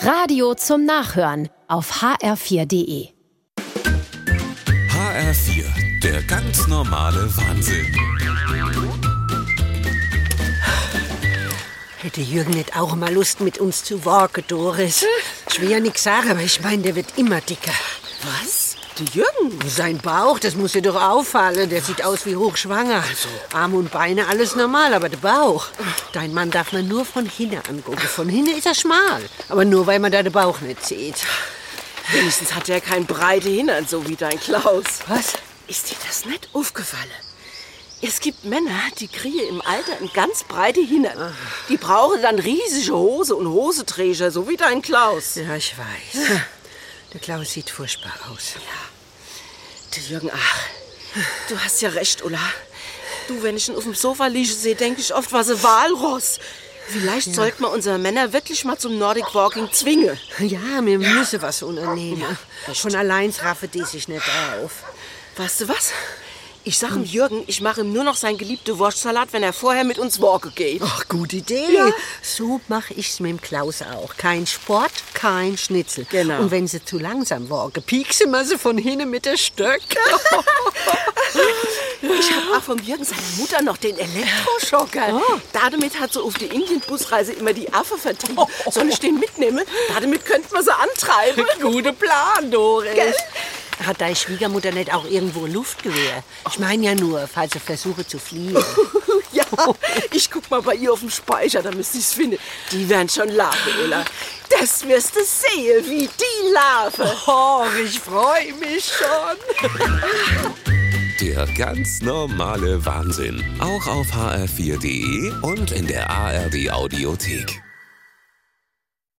Radio zum Nachhören auf hr4.de. HR4, der ganz normale Wahnsinn. Hätte Jürgen nicht auch mal Lust, mit uns zu walken, Doris? Ich will ja nichts sagen, aber ich meine, der wird immer dicker. Was? Der Jürgen? Sein Bauch, das muss dir doch auffallen. Der sieht aus wie hochschwanger. Arme und Beine, alles normal, aber der Bauch. Dein Mann darf man nur von hinten angucken. Von hinten ist er schmal. Aber nur, weil man da den Bauch nicht sieht. Wenigstens hat er kein breite Hintern, so wie dein Klaus. Was? Ist dir das nicht aufgefallen? Es gibt Männer, die kriegen im Alter ein ganz breite Hintern. Die brauchen dann riesige Hose und Hoseträger, so wie dein Klaus. Ja, ich weiß. Der Klaus sieht furchtbar aus. Der Jürgen, ach, du hast ja recht, Ulla. Du, wenn ich ihn auf dem Sofa liege sehe, denke ich oft, was ein Walross. Vielleicht sollten wir unsere Männer wirklich mal zum Nordic Walking zwingen. Ja, wir müssen was unternehmen. Von allein raffen die sich nicht auf. Weißt du was? Ich sag ihm Jürgen, ich mache ihm nur noch sein geliebte Wurstsalat, wenn er vorher mit uns walken geht. Ach, gute Idee. So mache ich's mit dem Klaus auch. Kein Sport, kein Schnitzel. Genau. Und wenn sie zu langsam walken, pieksen wir sie von hinten mit der Stöck. Ich habe auch vom Jürgen seiner Mutter noch den Elektroschocker. Damit hat sie auf der Indien-Busreise immer die Affe vertrieben. Soll ich den mitnehmen? Damit könnten wir sie antreiben. Guter Plan, Doris. Hat deine Schwiegermutter nicht auch irgendwo ein Luftgewehr? Ich meine ja nur, falls sie versuche zu fliehen. Ja, ich guck mal bei ihr auf dem Speicher, da müsste ich's finden. Die werden schon lachen, Ulla. Das wirst du sehen, wie die lachen. Oh, ich freue mich schon. Der ganz normale Wahnsinn. Auch auf hr4.de und in der ARD Audiothek.